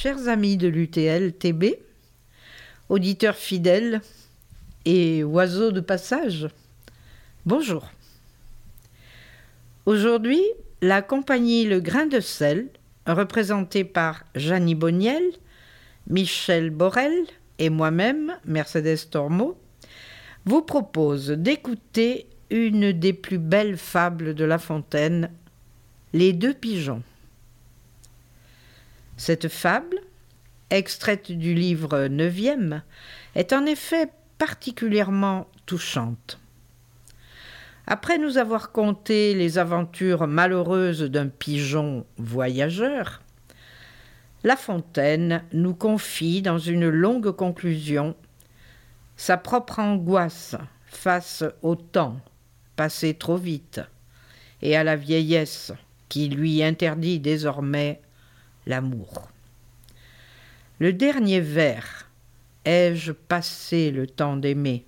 Chers amis de l'UTL TB, auditeurs fidèles et oiseaux de passage, bonjour. Aujourd'hui, la compagnie Le Grain de Sel, représentée par Jeannie Boniel, Michel Borel et moi-même, Mercedes Tormeau, vous propose d'écouter une des plus belles fables de La Fontaine, Les deux pigeons. Cette fable, extraite du livre neuvième, est en effet particulièrement touchante. Après nous avoir conté les aventures malheureuses d'un pigeon voyageur, La Fontaine nous confie dans une longue conclusion sa propre angoisse face au temps passé trop vite et à la vieillesse qui lui interdit désormais l'amour. Le dernier vers, Ai-je passé le temps d'aimer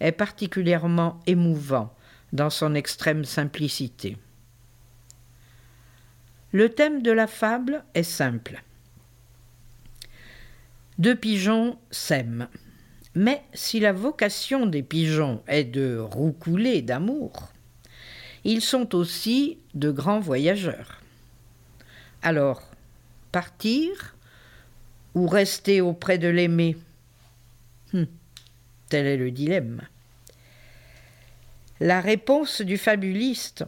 est particulièrement émouvant dans son extrême simplicité. Le thème de la fable est simple. Deux pigeons s'aiment. Mais si la vocation des pigeons est de roucouler d'amour, ils sont aussi de grands voyageurs. Alors, partir ou rester auprès de l'aimé hum, Tel est le dilemme. La réponse du fabuliste,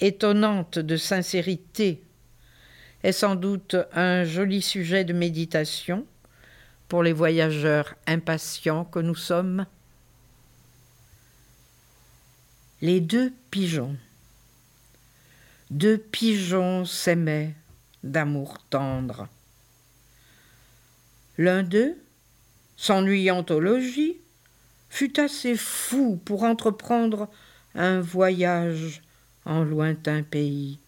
étonnante de sincérité, est sans doute un joli sujet de méditation pour les voyageurs impatients que nous sommes. Les deux pigeons. Deux pigeons s'aimaient d'amour tendre. L'un d'eux, s'ennuyant au logis, fut assez fou pour entreprendre un voyage en lointain pays.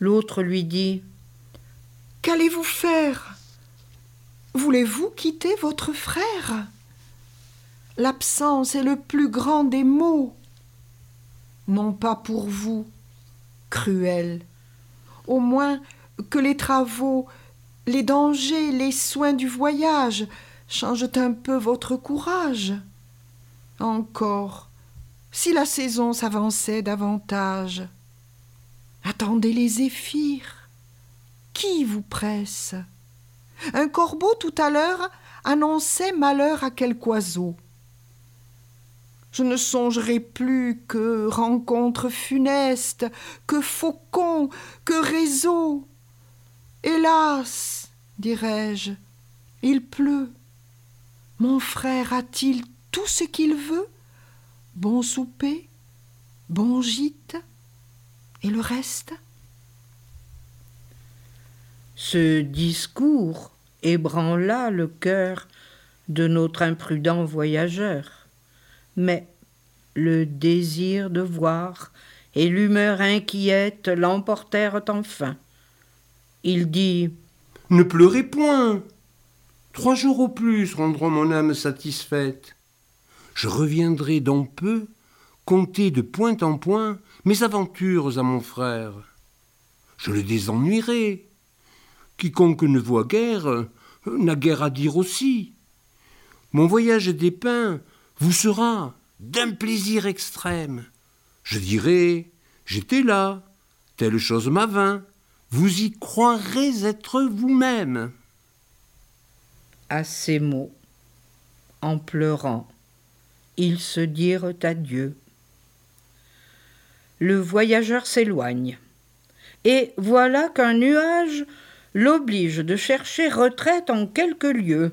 L'autre lui dit Qu'allez-vous faire? Voulez-vous quitter votre frère? L'absence est le plus grand des maux. Non pas pour vous, cruel, au moins que les travaux, les dangers, les soins du voyage changent un peu votre courage. Encore, si la saison s'avançait davantage, attendez les zéphyrs. Qui vous presse? Un corbeau tout à l'heure annonçait malheur à quelque oiseau. Je ne songerai plus que rencontres funestes, que faucons, que réseaux. Hélas, dirais-je, il pleut. Mon frère a-t-il tout ce qu'il veut? Bon souper, bon gîte, et le reste? Ce discours ébranla le cœur de notre imprudent voyageur. Mais le désir de voir et l'humeur inquiète l'emportèrent enfin. Il dit Ne pleurez point. Trois jours au plus rendront mon âme satisfaite. Je reviendrai dans peu conter de point en point mes aventures à mon frère. Je le désennuierai. Quiconque ne voit guère n'a guère à dire aussi. Mon voyage dépeint vous sera d'un plaisir extrême. Je dirai J'étais là, telle chose m'avint, vous y croirez être vous-même. À ces mots, en pleurant, ils se dirent adieu. Le voyageur s'éloigne, et voilà qu'un nuage l'oblige de chercher retraite en quelques lieues.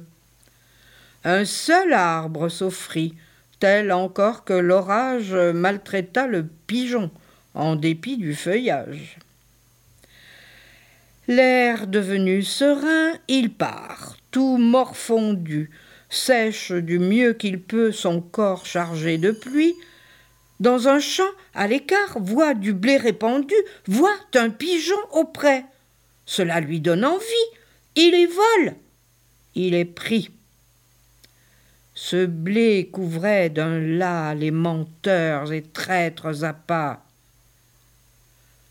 Un seul arbre s'offrit, tel encore que l'orage maltraita le pigeon, en dépit du feuillage. L'air devenu serein, il part, tout morfondu, sèche du mieux qu'il peut son corps chargé de pluie, dans un champ à l'écart voit du blé répandu, voit un pigeon auprès. Cela lui donne envie, il y vole, il est pris. Ce blé couvrait d'un las les menteurs et traîtres à pas.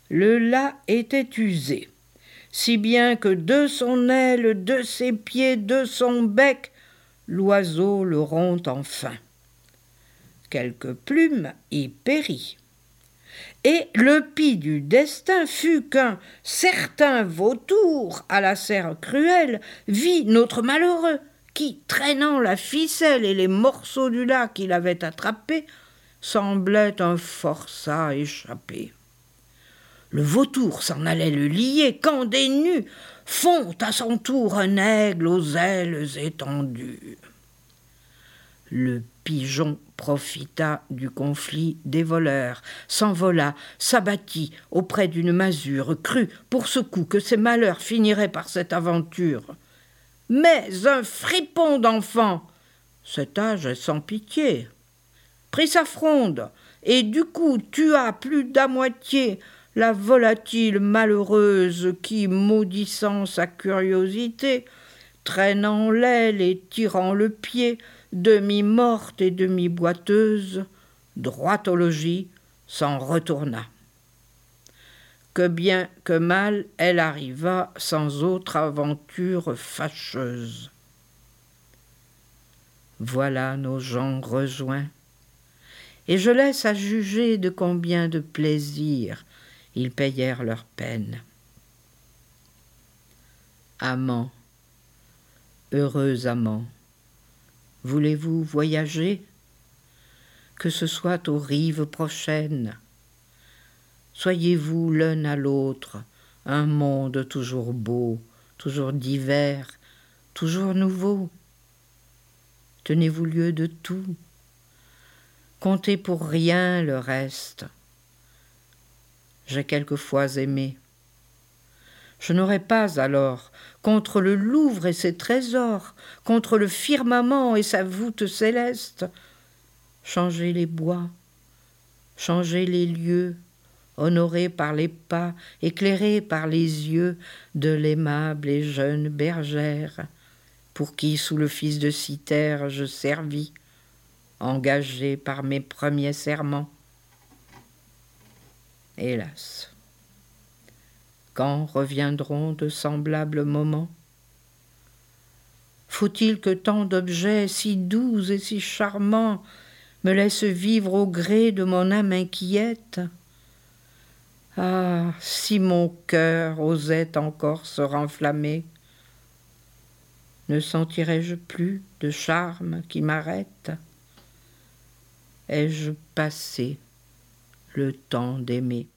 Le las était usé si bien que de son aile, de ses pieds, de son bec, l'oiseau le rompt enfin. Quelques plumes y périt. Et le pis du destin fut qu'un certain vautour à la serre cruelle vit notre malheureux, qui, traînant la ficelle et les morceaux du lac qu'il avait attrapés, semblait un forçat échappé. Le vautour s'en allait le lier quand des nus font à son tour un aigle aux ailes étendues. Le pigeon profita du conflit des voleurs, s'envola, s'abattit auprès d'une masure, crut pour ce coup que ses malheurs finiraient par cette aventure. Mais un fripon d'enfant, cet âge est sans pitié, prit sa fronde, et du coup tua plus d'à moitié la volatile malheureuse qui, maudissant sa curiosité, traînant l'aile et tirant le pied, demi-morte et demi-boiteuse, droit au logis, s'en retourna. Que bien que mal elle arriva sans autre aventure fâcheuse. Voilà nos gens rejoints, et je laisse à juger de combien de plaisir ils payèrent leur peine. Amants, heureux amants, voulez-vous voyager? Que ce soit aux rives prochaines. Soyez-vous l'un à l'autre un monde toujours beau, toujours divers, toujours nouveau. Tenez-vous lieu de tout. Comptez pour rien le reste j'ai quelquefois aimé. Je n'aurais pas alors, contre le Louvre et ses trésors, contre le firmament et sa voûte céleste, changé les bois, changé les lieux, honorés par les pas, éclairés par les yeux de l'aimable et jeune bergère, pour qui, sous le fils de Cythère, je servis, engagé par mes premiers serments hélas. Quand reviendront de semblables moments? Faut-il que tant d'objets si doux et si charmants me laissent vivre au gré de mon âme inquiète? Ah, si mon cœur osait encore se renflammer, ne sentirais-je plus de charme qui m'arrête? Ai-je passé le temps d'aimer?